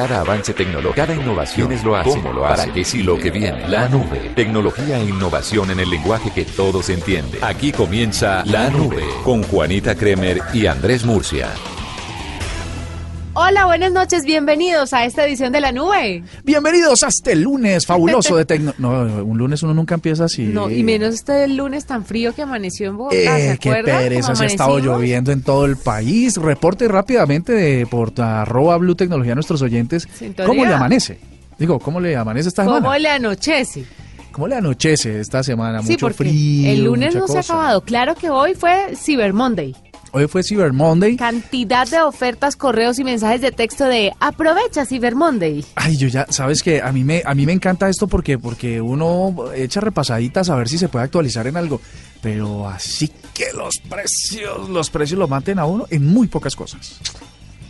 Cada avance tecnológico, cada innovación es lo hace, cómo lo hace, para sí lo que viene. La nube, tecnología e innovación en el lenguaje que todos entienden. Aquí comienza La Nube con Juanita Kremer y Andrés Murcia. Hola, buenas noches, bienvenidos a esta edición de La Nube. Bienvenidos a este lunes fabuloso de tecno... No, un lunes uno nunca empieza así. No, y menos este lunes tan frío que amaneció en Bogotá, ¿se Eh, qué acuerdan? pereza, ¿Cómo se ha estado lloviendo en todo el país. Reporte rápidamente de, por arroba Blue Tecnología a nuestros oyentes. Sintonía. ¿Cómo le amanece? Digo, ¿cómo le amanece esta ¿Cómo semana? le anochece? ¿Cómo le anochece esta semana? sí, Mucho porque frío. el lunes no se ha acabado. Claro que hoy fue Cyber Monday. Hoy fue Cyber Monday. Cantidad de ofertas, correos y mensajes de texto de aprovecha Cyber Monday. Ay, yo ya, sabes que a mí me a mí me encanta esto porque porque uno echa repasaditas a ver si se puede actualizar en algo, pero así que los precios, los precios lo maten a uno en muy pocas cosas.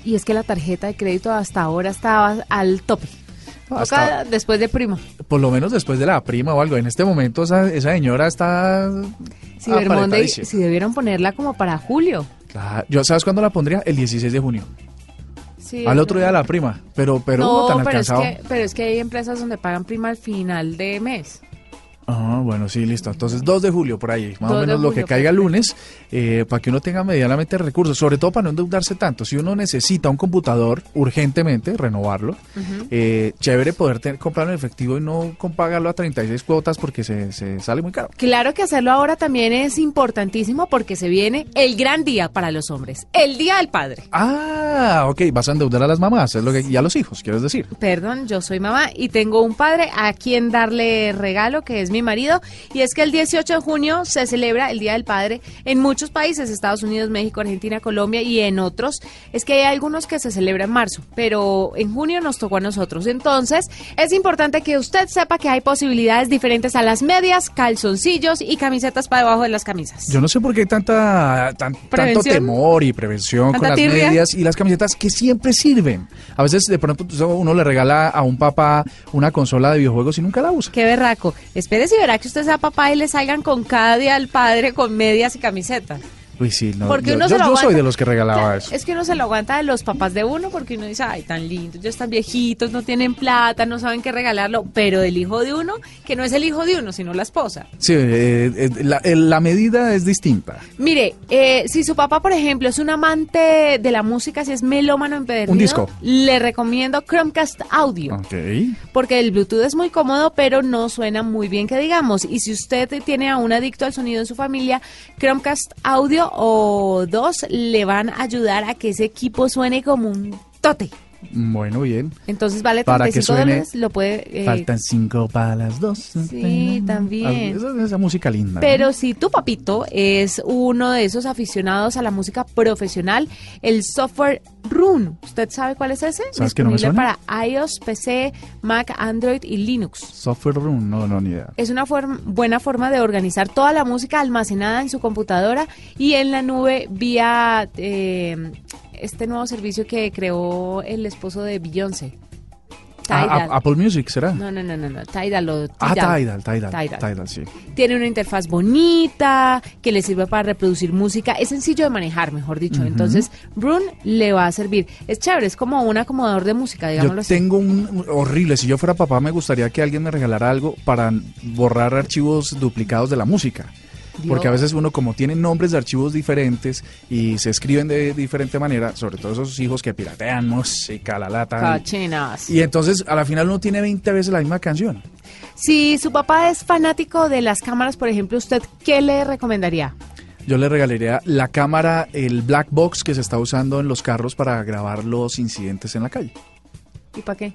Y es que la tarjeta de crédito hasta ahora estaba al tope. Hasta- después de primo. Por lo menos después de la prima o algo. En este momento esa, esa señora está Cyber Monday, si debieron ponerla como para julio. Claro, Yo sabes cuándo la pondría el 16 de junio. Sí, Al otro día la prima, pero pero no, tan pero es, alcanzado. que, pero es que hay empresas donde pagan prima al final de mes. Ah, bueno, sí, listo. Entonces, 2 de julio por ahí, más o 2 de menos lo que caiga el lunes, eh, para que uno tenga medianamente recursos, sobre todo para no endeudarse tanto. Si uno necesita un computador urgentemente, renovarlo, eh, chévere poder tener, comprarlo en efectivo y no pagarlo a 36 cuotas porque se, se sale muy caro. Claro que hacerlo ahora también es importantísimo porque se viene el gran día para los hombres, el Día del Padre. Ah, ok, vas a endeudar a las mamás, es lo que, y a los hijos, quieres decir. Perdón, yo soy mamá y tengo un padre a quien darle regalo, que es mi marido. Y es que el 18 de junio se celebra el Día del Padre en muchos países, Estados Unidos, México, Argentina, Colombia y en otros. Es que hay algunos que se celebran en marzo, pero en junio nos tocó a nosotros. Entonces, es importante que usted sepa que hay posibilidades diferentes a las medias, calzoncillos y camisetas para debajo de las camisas. Yo no sé por qué hay tanta, tan- tanto temor y prevención con ¿Tanta las medias y las camisetas que siempre sirven. A veces de pronto uno le regala a un papá una consola de videojuegos y nunca la usa. Qué berraco. Espérese y verá que usted sea papá y le salgan con cada día al padre con medias y camisetas. Uy, sí, no, Porque yo, uno yo- se lo yo aguanta. soy de los que regalaba eso. Es que uno se lo aguanta de los papás de uno porque uno dice, ay, tan lindos, ya están viejitos, no tienen plata, no saben qué regalarlo. Pero del hijo de uno, que no es el hijo de uno, sino la esposa. Sí, eh, eh, la, eh, la medida es distinta. Mire, eh, si su papá, por ejemplo, es un amante de la música, si es melómano empedernido, Un disco. le recomiendo Chromecast Audio. Ok. Porque el Bluetooth es muy cómodo, pero no suena muy bien que digamos. Y si usted tiene a un adicto al sonido en su familia, Chromecast Audio o dos le van a ayudar a que ese equipo suene como un tote. Bueno, bien. Entonces vale Para que 35 suene, dólares, lo puede... eh, Faltan cinco para las dos. Sí, también. Esa, esa música linda. ¿no? Pero si tu papito es uno de esos aficionados a la música profesional, el software Rune, ¿usted sabe cuál es ese? ¿Sabes que no me suena? para iOS, PC, Mac, Android y Linux. Software Room, no, no, ni idea. Es una buena forma de organizar toda la música almacenada en su computadora y en la nube vía eh, este nuevo servicio que creó el esposo de Beyoncé. Ah, Tidal. Apple Music, ¿será? no, no, no, no, no, Tidal o Ah, Tidal. Tidal, Tidal, Tidal. Sí. Tiene una interfaz bonita que le sirve para reproducir música. Es sencillo de manejar, mejor dicho. Entonces, Brune le va a servir. Es chévere, es como un acomodador de música, digámoslo Yo así. tengo un horrible, si yo fuera papá me gustaría que alguien me regalara algo para borrar archivos duplicados de la música. Porque a veces uno como tiene nombres de archivos diferentes y se escriben de diferente manera, sobre todo esos hijos que piratean música, la lata. Cachinas. Y entonces a la final uno tiene 20 veces la misma canción. Si su papá es fanático de las cámaras, por ejemplo, ¿usted qué le recomendaría? Yo le regalaría la cámara, el black box que se está usando en los carros para grabar los incidentes en la calle. ¿Y para qué?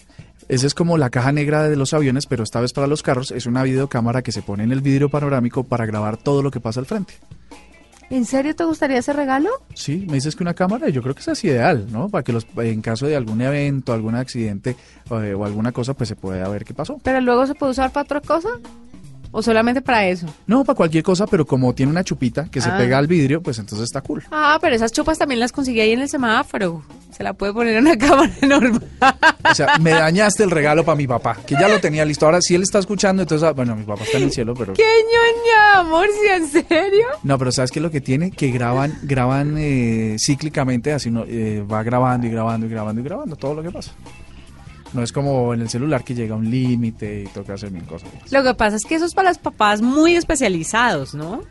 Esa es como la caja negra de los aviones, pero esta vez para los carros es una videocámara que se pone en el vidrio panorámico para grabar todo lo que pasa al frente. ¿En serio te gustaría ese regalo? Sí, me dices que una cámara, yo creo que esa es ideal, ¿no? Para que los, en caso de algún evento, algún accidente eh, o alguna cosa, pues se pueda ver qué pasó. ¿Pero luego se puede usar para otra cosa? ¿O solamente para eso? No, para cualquier cosa, pero como tiene una chupita que se Ah. pega al vidrio, pues entonces está cool. Ah, pero esas chupas también las conseguí ahí en el semáforo. Se la puede poner en una cámara normal. O sea, me dañaste el regalo para mi papá, que ya lo tenía listo. Ahora sí él está escuchando, entonces, ah, bueno, mi papá está en el cielo, pero... ¡Qué ñoña, amor! ¿Sí, en serio? No, pero ¿sabes qué es lo que tiene? Que graban graban eh, cíclicamente, así no, eh, va grabando y grabando y grabando y grabando todo lo que pasa. No es como en el celular que llega a un límite y toca hacer mil cosas. Lo que pasa es que eso es para los papás muy especializados, ¿no?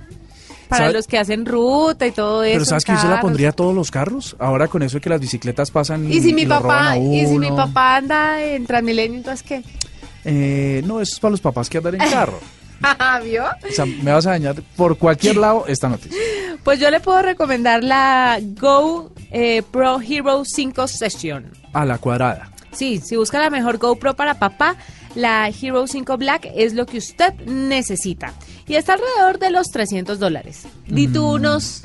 Para ¿Sabe- los que hacen ruta y todo eso. Pero ¿sabes que yo se la pondría a todos los carros? Ahora con eso de que las bicicletas pasan y, si mi papá, y si mi papá anda en Transmilenio, entonces qué? Eh, no, eso es para los papás que andan en carro. ¿Vio? O sea, me vas a dañar por cualquier lado esta noticia. Pues yo le puedo recomendar la Go eh, Pro Hero 5 Session. A la cuadrada. Sí, si busca la mejor GoPro para papá, la Hero 5 Black es lo que usted necesita. Y está alrededor de los 300 dólares. Di tú Mm. unos...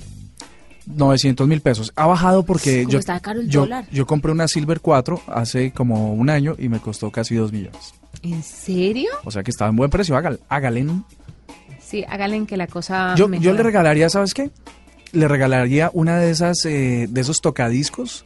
900 mil pesos. Ha bajado porque ¿Cómo yo, está caro el yo, dólar? yo compré una Silver 4 hace como un año y me costó casi 2 millones. ¿En serio? O sea que estaba en buen precio. Hágale. hágale. Sí, háganle que la cosa Yo, yo le regalaría, ¿sabes qué? Le regalaría una de esas, eh, de esos tocadiscos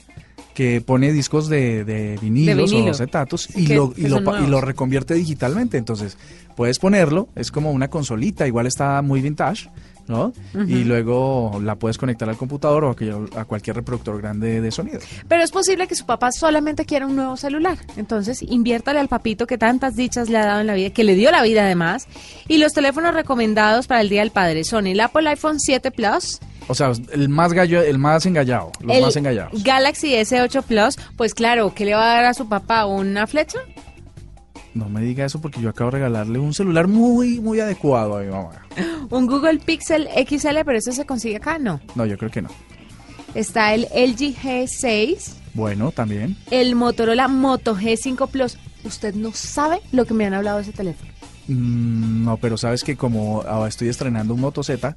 que pone discos de, de vinilos vinilo. o acetatos y, lo, y, lo, y lo reconvierte digitalmente. Entonces, puedes ponerlo, es como una consolita, igual está muy vintage, ¿no? Y luego la puedes conectar al computador o a, cualquier reproductor grande de sonido. Pero es posible que su papá solamente quiera un nuevo celular. Entonces, inviértale al papito que tantas dichas le ha dado en la vida, que le dio la vida además. Y los teléfonos recomendados para el Día del Padre son el Apple iPhone 7 Plus, O sea, el más gallo, el más engallado, los el más engallados. Galaxy S8 Plus. Pues claro, ¿qué le va a dar a su papá? ¿Una flecha? No me diga eso porque yo acabo de regalarle un celular muy, muy adecuado a mi mamá. ¿Un Google Pixel XL? Pero eso se consigue acá, no. No, yo creo que no. Está el LG G6, Bueno, también. el Motorola Moto G5 Plus. Usted no sabe lo que me han hablado de ese teléfono. Mm, no, pero sabes que como ahora estoy estrenando un Moto Z,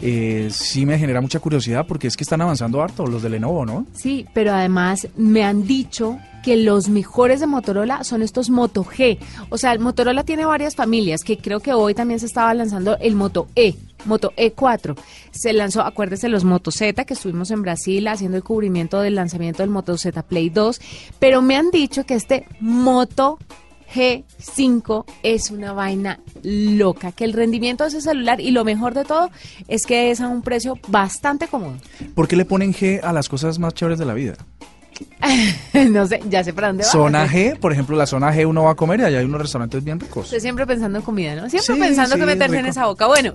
eh, sí me genera mucha curiosidad porque es que están avanzando harto los de Lenovo, ¿no? Sí, pero además me han dicho que los mejores de Motorola son estos Moto G. O sea, el Motorola tiene varias familias, que creo que hoy también se estaba lanzando el Moto E, Moto E4. Se lanzó, acuérdese, los Moto Z, que estuvimos en Brasil haciendo el cubrimiento del lanzamiento del Moto Z Play 2, pero me han dicho que este Moto G5 es una vaina loca, que el rendimiento de ese celular y lo mejor de todo es que es a un precio bastante cómodo. ¿Por qué le ponen G a las cosas más chéveres de la vida? no sé, ya sé para dónde va. Zona G, por ejemplo, la zona G uno va a comer y allá hay unos restaurantes bien ricos. Usted siempre pensando en comida, ¿no? Siempre Sí, pensando sí, que meterse rico. en esa boca. Bueno,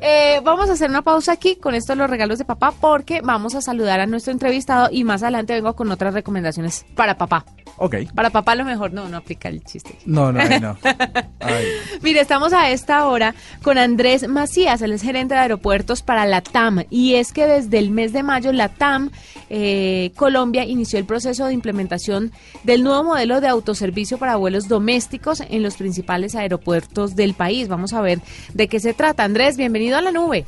eh, vamos a hacer una pausa aquí con esto de los regalos de papá porque vamos a saludar a nuestro entrevistado y más adelante vengo con otras recomendaciones para papá. Ok. Para papá lo mejor no, no aplica el chiste. No, no, ahí no. Mire, estamos a esta hora con Andrés Macías, él es gerente de aeropuertos para la TAM. Y es que desde el mes de mayo la TAM eh, Colombia inició el proceso de implementación del nuevo modelo de autoservicio para vuelos domésticos en los principales aeropuertos del país. Vamos a ver de qué se trata. Andrés, bienvenido a la nube.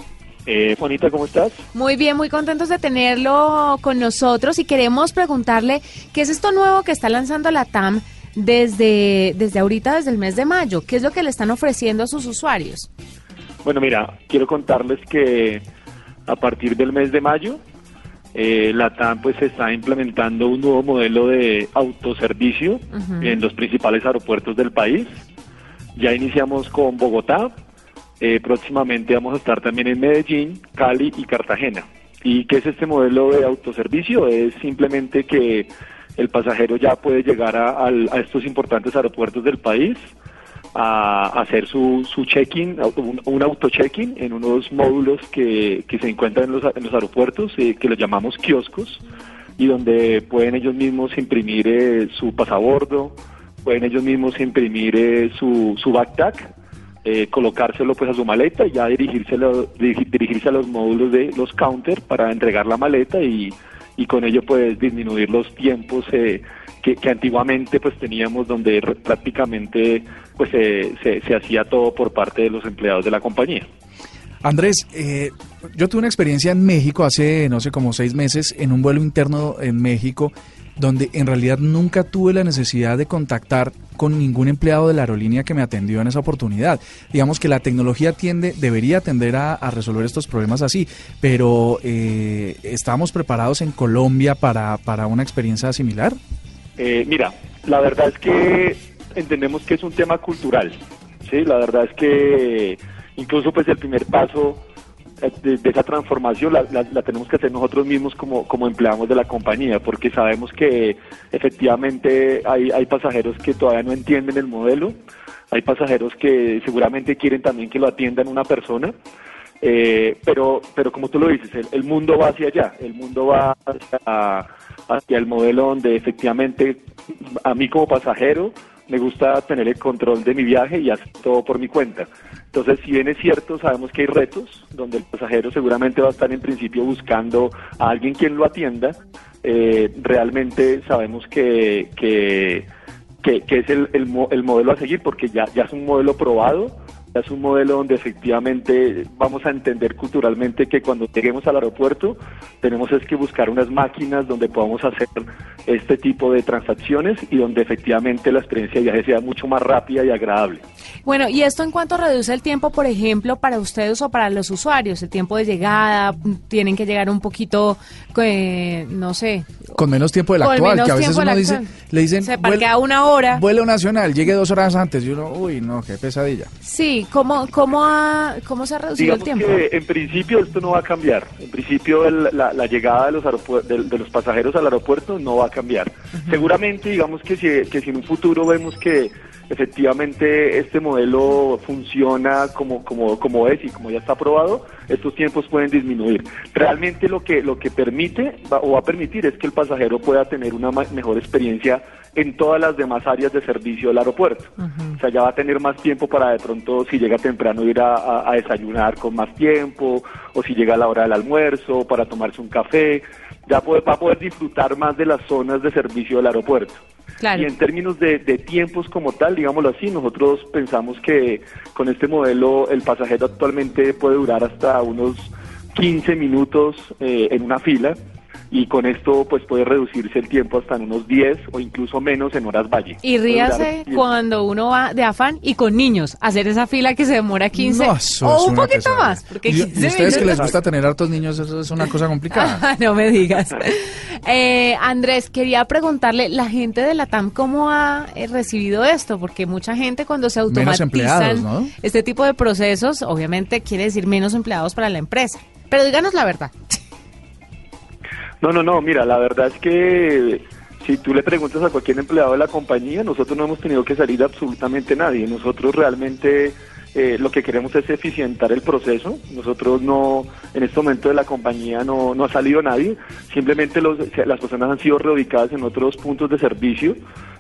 Eh, Juanita, ¿cómo estás? Muy bien, muy contentos de tenerlo con nosotros y queremos preguntarle qué es esto nuevo que está lanzando la TAM desde, desde ahorita, desde el mes de mayo. ¿Qué es lo que le están ofreciendo a sus usuarios? Bueno, mira, quiero contarles que a partir del mes de mayo, eh, la TAM pues está implementando un nuevo modelo de autoservicio en los principales aeropuertos del país. Ya iniciamos con Bogotá, eh, próximamente vamos a estar también en Medellín, Cali y Cartagena. ¿Y qué es este modelo de autoservicio? Es simplemente que el pasajero ya puede llegar a estos importantes aeropuertos del país a hacer su, su check-in, un, auto-check-in en unos módulos que, que se encuentran en los, en los aeropuertos, eh, que los llamamos kioscos, y donde pueden ellos mismos imprimir eh, su pasabordo, pueden ellos mismos imprimir eh, su, su backpack, eh, colocárselo pues a su maleta y ya dirigírselo, dirigi- dirigirse a los módulos de los counter para entregar la maleta y, y con ello pues disminuir los tiempos eh, que, antiguamente pues teníamos donde prácticamente pues se, se hacía todo por parte de los empleados de la compañía. Andrés, eh, yo tuve una experiencia en México hace, no sé, como seis meses, en un vuelo interno en México, donde en realidad nunca tuve la necesidad de contactar con ningún empleado de la aerolínea que me atendió en esa oportunidad. Digamos que la tecnología tiende, debería tender a, a resolver estos problemas así, pero eh, ¿estamos preparados en Colombia para, para una experiencia similar? Eh, mira, la verdad es que entendemos que es un tema cultural, ¿sí? La verdad es que incluso pues el primer paso de, esa transformación la, tenemos que hacer nosotros mismos como, como empleados de la compañía, porque sabemos que efectivamente hay, hay pasajeros que todavía no entienden el modelo, hay pasajeros que seguramente quieren también que lo atiendan una persona, eh, pero, pero como tú lo dices, el, mundo va hacia allá, el mundo va hacia, hacia el modelo donde efectivamente a mí como pasajero me gusta tener el control de mi viaje y hacer todo por mi cuenta. Entonces, si bien es cierto, sabemos que hay retos donde el pasajero seguramente va a estar en principio buscando a alguien quien lo atienda, eh, realmente sabemos que, que, que, es el, el, el, modelo a seguir porque ya, ya es un modelo probado es un modelo donde efectivamente vamos a entender culturalmente que cuando lleguemos al aeropuerto tenemos es que buscar unas máquinas donde podamos hacer este tipo de transacciones y donde efectivamente la experiencia de viaje sea mucho más rápida y agradable. Bueno, ¿y esto en cuanto reduce el tiempo, por ejemplo, para ustedes o para los usuarios? El tiempo de llegada, tienen que llegar un poquito, eh, no sé. Con menos tiempo del actual, que a veces uno dice, le dicen... Se parquea una hora. Vuelo nacional, llegue dos horas antes y uno, uy, no, qué pesadilla. Sí, ¿cómo, cómo, ha, cómo se ha reducido el tiempo? Que en principio esto no va a cambiar. En principio la, llegada de los, de, los pasajeros al aeropuerto no va a cambiar. Seguramente, digamos que si, que si en un futuro vemos que efectivamente este modelo funciona como, como, como es y como ya está aprobado, estos tiempos pueden disminuir. Realmente lo que, lo que permite o va a permitir es que el pasajero pueda tener una mejor experiencia en todas las demás áreas de servicio del aeropuerto. O sea, ya va a tener más tiempo para de pronto, si llega temprano, ir a, desayunar con más tiempo, o si llega a la hora del almuerzo, para tomarse un café, ya va a poder disfrutar más de las zonas de servicio del aeropuerto. Y en términos de, tiempos como tal, digámoslo así, nosotros pensamos que con este modelo el pasajero actualmente puede durar hasta unos 15 minutos eh, en una fila y con esto pues puede reducirse el tiempo hasta en unos 10 o incluso menos en horas valle. Y ríase cuando uno va de afán y con niños, hacer esa fila que se demora 15 o un poquito más. Porque y, ustedes que les gusta tener hartos niños, eso es una cosa complicada. no me digas. Eh, Andrés, quería preguntarle, la gente de la TAM, ¿cómo ha eh, recibido esto? Porque mucha gente cuando se automatizan este tipo de procesos, obviamente quiere decir menos empleados para la empresa. Pero díganos la verdad. No, no, no, mira, la verdad es que si tú le preguntas a cualquier empleado de la compañía, nosotros no hemos tenido que salir absolutamente nadie. Nosotros realmente eh, lo que queremos es eficientar el proceso. Nosotros no, en este momento de la compañía no, no ha salido nadie. Simplemente los, las personas han sido reubicadas en otros puntos de servicio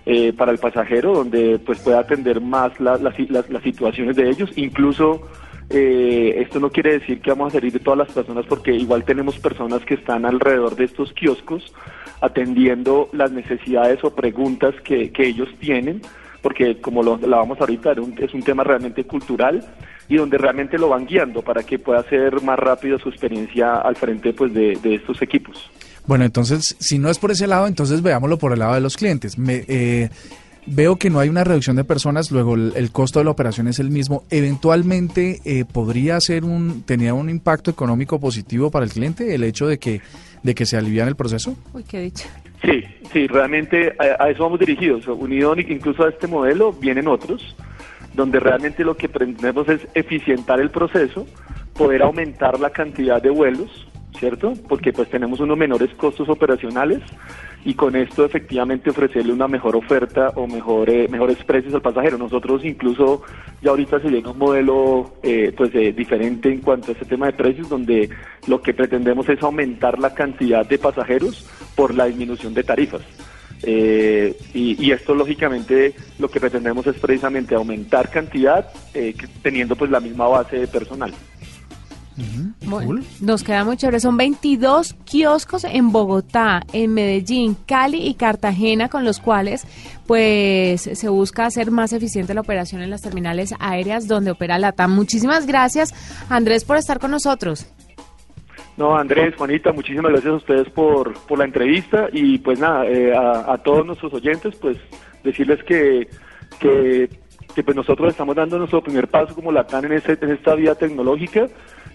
eh, para el pasajero, donde pues pueda atender más las, las situaciones de ellos. Incluso eh, esto no quiere decir que vamos a salir de todas las personas porque igual tenemos personas que están alrededor de estos kioscos atendiendo las necesidades o preguntas que, ellos tienen, porque como lo vamos ahorita, es un tema realmente cultural y donde realmente lo van guiando para que pueda ser más rápido su experiencia al frente pues, de, estos equipos. Bueno, entonces, si no es por ese lado, entonces veámoslo por el lado de los clientes. Me, eh, Veo que no hay una reducción de personas, luego el, costo de la operación es el mismo. Eventualmente eh, podría ser un tenía un impacto económico positivo para el cliente el hecho de que de que se alivian el proceso. Uy, qué dicha. Sí, sí, realmente a, eso vamos dirigidos. Unido incluso a este modelo vienen otros donde realmente lo que pretendemos es eficientar el proceso, poder aumentar la cantidad de vuelos, ¿cierto? Porque pues tenemos unos menores costos operacionales y con esto efectivamente ofrecerle una mejor oferta o mejor, mejores precios al pasajero. Nosotros incluso ya ahorita se viene un modelo eh, pues eh, diferente en cuanto a este tema de precios donde lo que pretendemos es aumentar la cantidad de pasajeros por la disminución de tarifas. Eh, y, esto lógicamente lo que pretendemos es precisamente aumentar cantidad teniendo pues la misma base de personal nos queda muy chévere. Son 22 kioscos en Bogotá, en Medellín, Cali y Cartagena con los cuales pues se busca hacer más eficiente la operación en las terminales aéreas donde opera la TAM. Muchísimas gracias, Andrés, por estar con nosotros. No, Andrés, Juanita, muchísimas gracias a ustedes por, por la entrevista y pues nada, eh, a, todos nuestros oyentes, pues decirles que, que, pues nosotros estamos dando nuestro primer paso como la TAM en, este, en esta vía tecnológica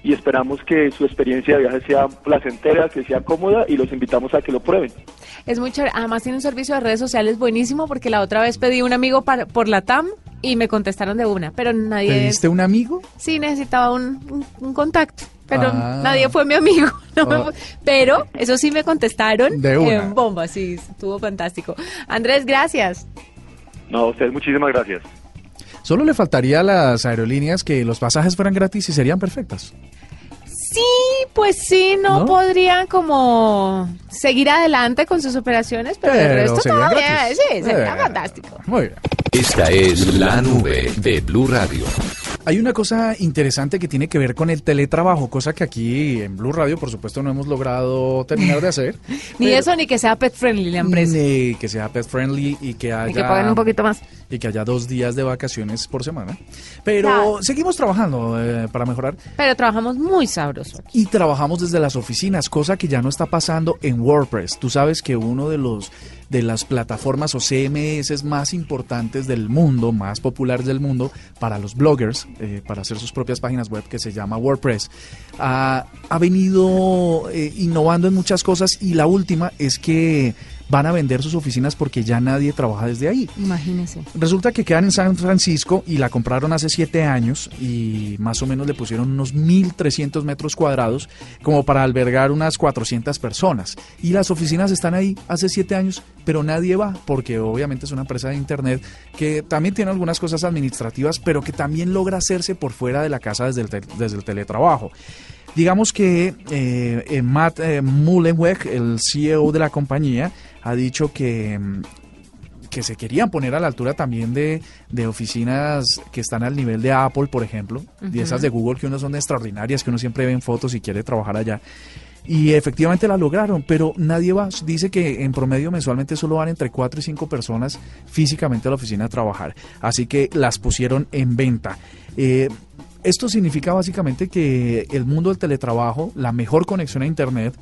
y esperamos que su experiencia de viaje sea placentera, que sea cómoda y los invitamos a que lo prueben. Es muy chévere. Además tiene un servicio de redes sociales buenísimo porque la otra vez pedí un amigo para, por la TAM y me contestaron de una, pero nadie... ¿Pediste un amigo? Sí, necesitaba un, un contacto. pero Ah. nadie fue mi amigo. no fu- Pero eso sí me contestaron De una. en bomba, sí, estuvo fantástico. Andrés, gracias. No, a ustedes muchísimas gracias. Solo le faltaría a las aerolíneas que los pasajes fueran gratis y serían perfectas. Sí, pues sí, no, ¿No? podrían como seguir adelante con sus operaciones, pero, el Pero resto serían todo bien, gratis. sí, sería Eh, fantástico. Muy bien. Esta es la nube de Blue Radio. Hay una cosa interesante que tiene que ver con el teletrabajo, cosa que aquí en Blue Radio, por supuesto, no hemos logrado terminar de hacer. Ni eso ni que sea pet friendly la empresa. Ni que sea pet friendly y que haya Y que paguen un poquito más. y que haya dos días de vacaciones por semana. Pero seguimos trabajando eh, para mejorar Pero trabajamos muy sabroso aquí. y trabajamos desde las oficinas, cosa que ya no está pasando en WordPress. Tú sabes que uno de los de las plataformas o CMS más importantes del mundo, más populares del mundo para los bloggers, eh, para hacer sus propias páginas web, que se llama WordPress, ha, ha venido eh, innovando en muchas cosas y la última es que van a vender sus oficinas porque ya nadie trabaja desde ahí. Imagínese. Resulta que quedan en San Francisco y la compraron hace siete años y más o menos le pusieron unos 1.300 metros cuadrados como para albergar unas 400 personas. Y las oficinas están ahí hace siete años, pero nadie va porque obviamente es una empresa de Internet que también tiene algunas cosas administrativas, pero que también logra hacerse por fuera de la casa desde el, desde el teletrabajo. Digamos que eh, eh, Matt eh, Mullenweg, el CEO de la compañía, ha dicho que, mm, que se querían poner a la altura también de, de oficinas que están al nivel de Apple, por ejemplo, y esas de Google que uno son extraordinarias, que uno siempre ve en fotos y quiere trabajar allá. Y efectivamente la lograron, pero nadie va. Dice que en promedio mensualmente solo van entre 4 y 5 personas físicamente a la oficina a trabajar. Así que las pusieron en venta. Eh, esto significa básicamente que el mundo del teletrabajo, la mejor conexión a Internet,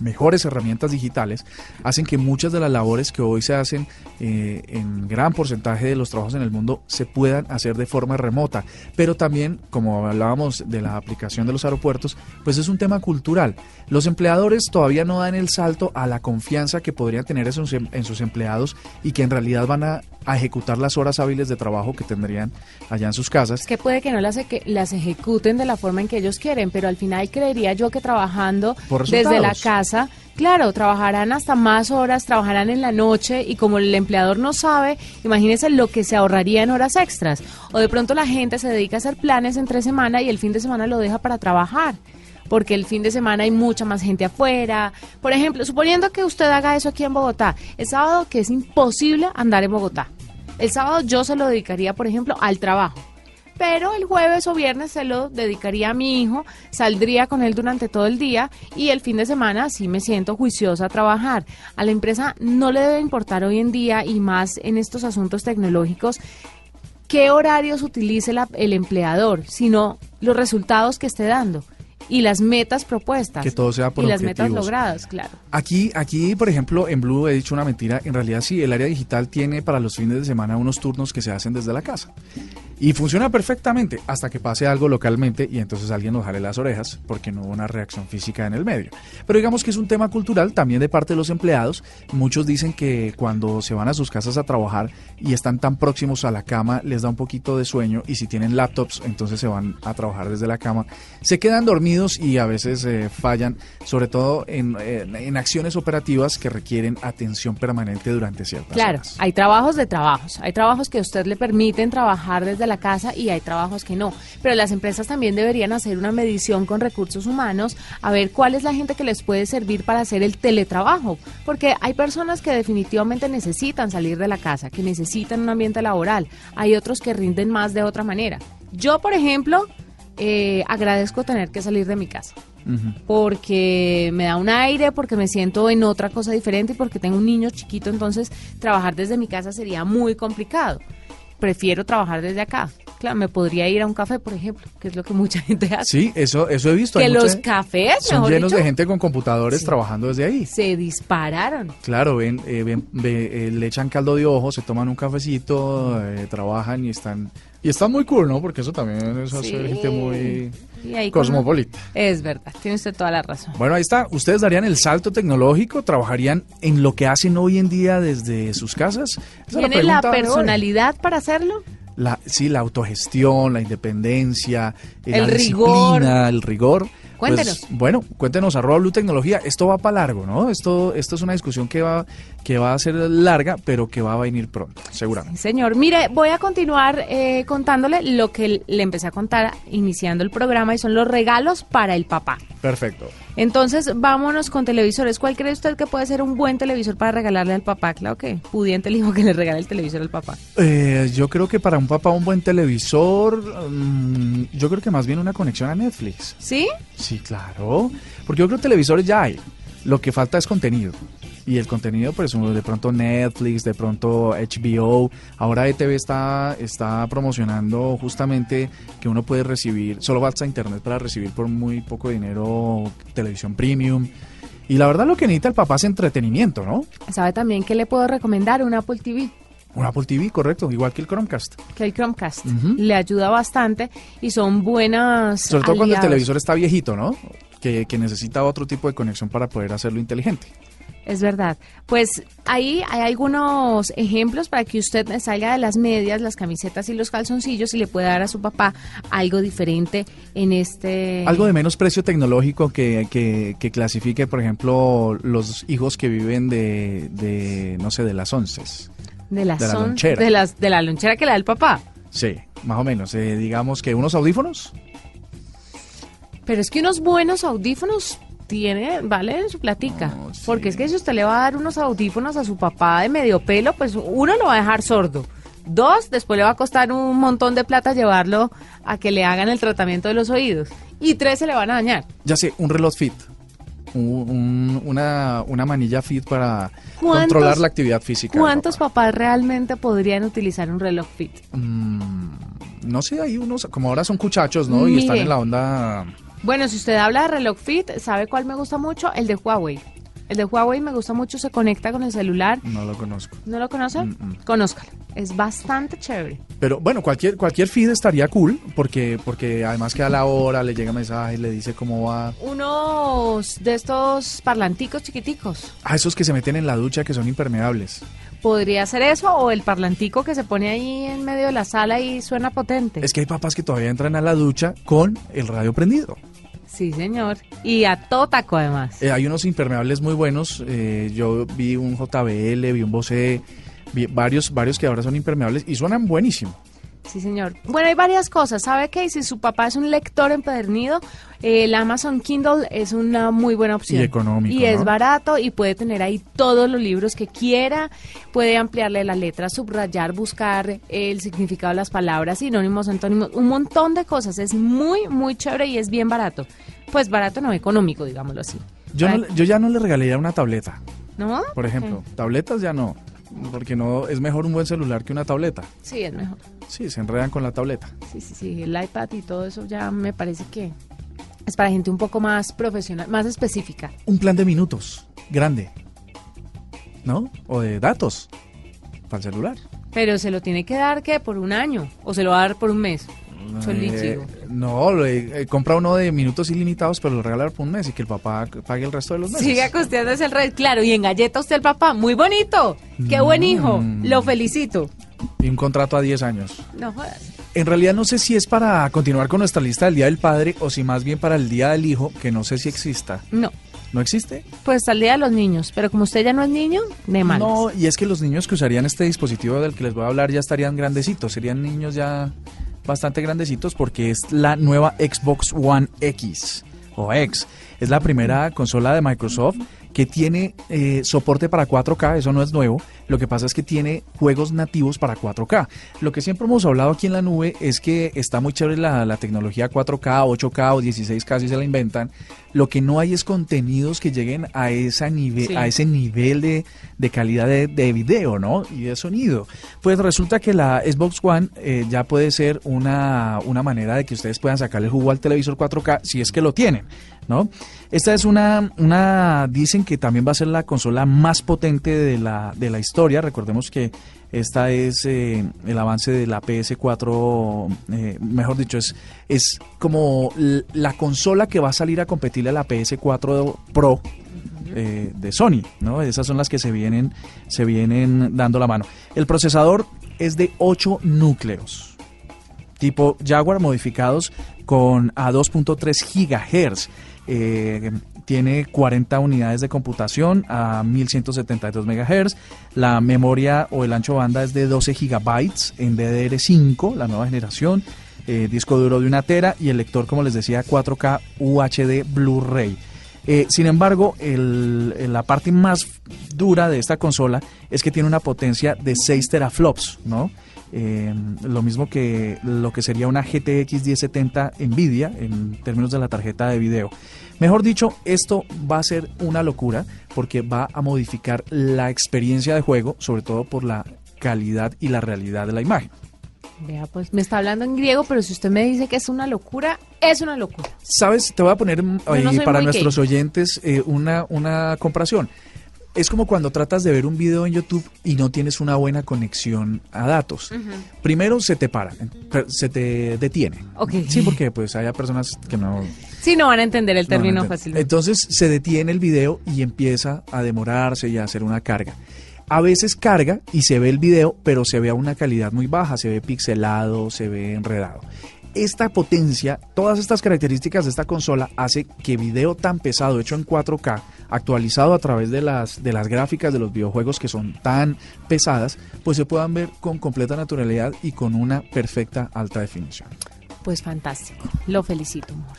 mejores herramientas digitales hacen que muchas de las labores que hoy se hacen eh, en gran porcentaje de los trabajos en el mundo se puedan hacer de forma remota. Pero también, como hablábamos de la aplicación de los aeropuertos, pues es un tema cultural. Los empleadores todavía no dan el salto a la confianza que podrían tener em- en sus empleados y que en realidad van a, a ejecutar las horas hábiles de trabajo que tendrían allá en sus casas. Es que puede que no las, eje- las ejecuten de la forma en que ellos quieren, pero al final creería yo que trabajando Por desde la casa, claro, trabajarán hasta más horas, trabajarán en la noche y como el empleador no sabe, imagínense lo que se ahorraría en horas extras. O de pronto la gente se dedica a hacer planes entre semana y el fin de semana lo deja para trabajar. Porque el fin de semana hay mucha más gente afuera. Por ejemplo, suponiendo que usted haga eso aquí en Bogotá, el sábado que es imposible andar en Bogotá. El sábado yo se lo dedicaría, por ejemplo, al trabajo. Pero el jueves o viernes se lo dedicaría a mi hijo, saldría con él durante todo el día y el fin de semana sí me siento juiciosa a trabajar. A la empresa no le debe importar hoy en día y más en estos asuntos tecnológicos qué horarios utilice el empleador, sino los resultados que esté dando y las metas propuestas. Que todo sea por Y las metas objetivos. logradas, claro. Aquí, aquí, por ejemplo, en Blue he dicho una mentira. En realidad, sí, el área digital tiene para los fines de semana unos turnos que se hacen desde la casa. Y funciona perfectamente hasta que pase algo localmente y entonces alguien nos jale las orejas porque no hubo una reacción física en el medio. Pero digamos que es un tema cultural también de parte de los empleados. Muchos dicen que cuando se van a sus casas a trabajar y están tan próximos a la cama les da un poquito de sueño y si tienen laptops entonces se van a trabajar desde la cama. Se quedan dormidos y a veces eh, fallan, sobre todo en, en- en acciones operativas que requieren atención permanente durante ciertas Claro, horas. hay trabajos de trabajos. Hay trabajos que a usted le permiten trabajar desde la casa y hay trabajos que no. Pero las empresas también deberían hacer una medición con recursos humanos a ver cuál es la gente que les puede servir para hacer el teletrabajo. Porque hay personas que definitivamente necesitan salir de la casa, que necesitan un ambiente laboral. Hay otros que rinden más de otra manera. Yo, por ejemplo, eh, agradezco tener que salir de mi casa porque me da un aire, porque me siento en otra cosa diferente y porque tengo un niño chiquito, entonces trabajar desde mi casa sería muy complicado. Prefiero trabajar desde acá. Claro, me podría ir a un café, por ejemplo, que es lo que mucha gente hace. Sí, eso, eso he visto. que los cafés, son mejor llenos dicho, de gente con computadores Sí. trabajando desde ahí. se dispararon. Claro, ven, eh, ven- eh, le echan caldo de ojo, se toman un cafecito, eh, trabajan y están y están muy cool, ¿no? Porque eso también es hacer Sí. gente muy cosmopolita. Es verdad, tiene usted toda la razón. Bueno, ahí está. ¿Ustedes darían el salto tecnológico? ¿Trabajarían en lo que hacen hoy en día desde sus casas? Esa es ¿Tiene la personalidad para hacerlo? La, sí, la autogestión, la independencia, eh, El la rigor. disciplina, el rigor. Cuéntenos. Pues, bueno, cuéntenos, arroba Blue Tecnología. Esto va para largo, ¿no? Esto, esto es una discusión que va, que va a ser larga, pero que va a venir pronto, seguramente. Señor, mire, voy a continuar eh, contándole lo que le empecé a contar iniciando el programa y son los regalos para el papá. Perfecto. Entonces, vámonos con televisores. ¿Cuál cree usted que puede ser un buen televisor para regalarle al papá? Claro que pudiente el hijo que le regale el televisor al papá. Eh, yo creo que para un papá un buen televisor, mm, yo creo que más bien una conexión a Netflix. ¿Sí? Sí, claro. Porque yo creo que televisores ya hay. Lo que falta es contenido. Y el contenido, pues de pronto Netflix, de pronto HBO. Ahora ETV está, está promocionando justamente que uno puede recibir, solo basta internet para recibir por muy poco dinero televisión premium. Y la verdad lo que necesita el papá es entretenimiento, ¿no? ¿Sabe también que le puedo recomendar? Un Apple TV. Un Apple TV, correcto, igual que el Chromecast. Que el Chromecast. Le ayuda bastante y son buenas. Sobre todo cuando el televisor está viejito, ¿no? Que, que necesita otro tipo de conexión para poder hacerlo inteligente. Es verdad. Pues ahí hay algunos ejemplos para que usted salga de las medias, las camisetas y los calzoncillos y le pueda dar a su papá algo diferente en este... Algo de menos precio tecnológico que, que, que clasifique, por ejemplo, los hijos que viven de, de no sé, de las once. De la, de la lonchera. De, las, de la lonchera que le da el papá. Sí, más o menos. Eh, digamos que unos audífonos. Pero es que unos buenos audífonos tiene, vale su platica. No, sí. Porque es que si usted le va a dar unos audífonos a su papá de medio pelo, pues uno lo va a dejar sordo. Dos, después le va a costar un montón de plata llevarlo a que le hagan el tratamiento de los oídos. Y tres, se le van a dañar. Ya sé, un reloj fit. Un- un- una, una manilla fit para ¿Cuántos- controlar la actividad física. ¿Cuántos papá. papás realmente podrían utilizar un reloj fit? Mm, no sé, hay unos, como ahora son cuchachos, ¿no? Y están en la onda... Bueno, si usted habla de reloj fit, ¿sabe cuál me gusta mucho? El de Huawei. El de Huawei me gusta mucho, se conecta con el celular. No lo conozco. ¿No lo conoce? Mm, mm. Conózcalo. Es bastante chévere. Pero bueno, cualquier cualquier feed estaría cool porque porque además que a la hora le llega mensaje, le dice cómo va. Unos de estos parlanticos chiquiticos. A esos que se meten en la ducha que son impermeables. Podría ser eso o el parlantico que se pone ahí en medio de la sala y suena potente. Es que hay papás que todavía entran a la ducha con el radio prendido. Sí, señor. Y a todo taco además. Eh, hay unos impermeables muy buenos. eh, yo vi un JBL, vi un Bose, varios varios que ahora son impermeables y suenan buenísimo. Sí, señor. Bueno, hay varias cosas. ¿Sabe qué? Si su papá es un lector empedernido, el Amazon Kindle es una muy buena opción. Y económico, Y es barato y puede tener ahí todos los libros que quiera. Puede ampliarle la letra, subrayar, buscar el significado de las palabras, sinónimos, antónimos, un montón de cosas. Es muy, muy chévere y es bien barato. Pues barato no económico, digámoslo así. Yo, no yo ya no le regalaría una tableta, ¿No? por ejemplo. Tabletas ya no, porque no es mejor un buen celular que una tableta. Sí, es mejor. Sí, se enredan con la tableta. Sí, sí, sí, el iPad y todo eso ya me parece que es para gente un poco más profesional, más específica. un plan de minutos grande, ¿no? O de datos para el celular. Pero se lo tiene que dar, ¿qué? ¿Por un año? ¿O se lo va a dar por un mes? Eh, no, compra uno de minutos ilimitados, pero lo regala por un mes y que el papá pague el resto de los meses. Siga costeándose el red. Claro, y en galleta usted el papá. Muy bonito. Qué buen hijo. Mm. Lo felicito. Y un contrato a 10 años. No jodas. En realidad no sé si es para continuar con nuestra lista del Día del Padre o si más bien para el Día del Hijo, que no sé si exista. No. ¿No existe? Pues al día de los niños. Pero como usted ya no es niño, de mal. No, y es que los niños que usarían este dispositivo del que les voy a hablar ya estarían grandecitos, serían niños ya bastante grandecitos porque es la nueva Xbox One X o X. Es la primera consola de Microsoft que tiene eh, soporte para 4K, eso no es nuevo, lo que pasa es que tiene juegos nativos para 4K. Lo que siempre hemos hablado aquí en la nube es que está muy chévere la, la tecnología 4K, 8K o 16K si se la inventan. Lo que no hay es contenidos que lleguen a, esa nive Sí. a ese nivel de, de calidad de, de video, ¿no? Y de sonido. Pues resulta que la Xbox One eh, ya puede ser una, una manera de que ustedes puedan sacarle el jugo al televisor 4K si es que lo tienen, ¿no? Esta es una, dicen que también va a ser la consola más potente de la, de la historia. Recordemos que esta es eh, el avance de la PS4, eh, mejor dicho, es, es como la consola que va a salir a competirle a la PS4 Pro eh, de Sony, ¿no? Esas son las que se vienen, se vienen dando la mano. El procesador es de 8 núcleos. tipo Jaguar modificados con a 2.3 gigahertz. Eh, tiene 40 unidades de computación a 1172 MHz. La memoria o el ancho banda es de 12 gigabytes en DDR5, la nueva generación. Eh, disco duro de una tera y el lector, como les decía, 4K UHD Blu-ray. Eh, sin embargo, la parte más dura de esta consola es que tiene una potencia de 6 teraflops, ¿no? Eh, lo mismo que lo que sería una GTX 1070 Nvidia en términos de la tarjeta de video. Mejor dicho, esto va a ser una locura porque va a modificar la experiencia de juego, sobre todo por la calidad y la realidad de la imagen. Vea, pues me está hablando en griego, pero si usted me dice que es una locura, es una locura. Sabes, te voy a poner ahí para nuestros oyentes eh, una, una comparación es como cuando tratas de ver un video en YouTube y no tienes una buena conexión a datos. Primero se te para, se te detiene. Sí, porque pues hay personas que no... Sí, no van a entender el término fácilmente. Entonces se detiene el video y empieza a demorarse y a hacer una carga. A veces carga y se ve el video, pero se ve a una calidad muy baja, se ve pixelado, se ve enredado esta potencia, todas estas características de esta consola hace que video tan pesado hecho en 4K actualizado a través de las, de las gráficas de los videojuegos que son tan pesadas, pues se puedan ver con completa naturalidad y con una perfecta alta definición. Pues fantástico, lo felicito, amor.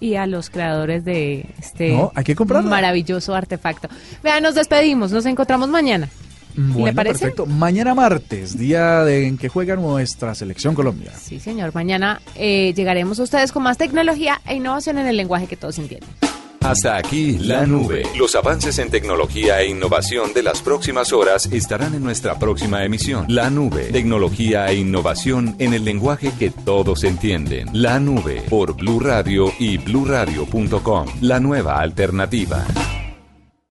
Y a los creadores de este hay que maravilloso artefacto. Vean, nos despedimos, nos encontramos mañana. Bueno, parece? perfecto. Mañana martes, día de, en que juega nuestra selección Colombia. Sí, señor. Mañana eh, llegaremos a ustedes con más tecnología e innovación en el lenguaje que todos entienden. Hasta aquí la nube. Los avances en tecnología e innovación de las próximas horas estarán en nuestra próxima emisión. La nube. Tecnología e innovación en el lenguaje que todos entienden. La nube por Blue Radio y bluradio.com. La nueva alternativa.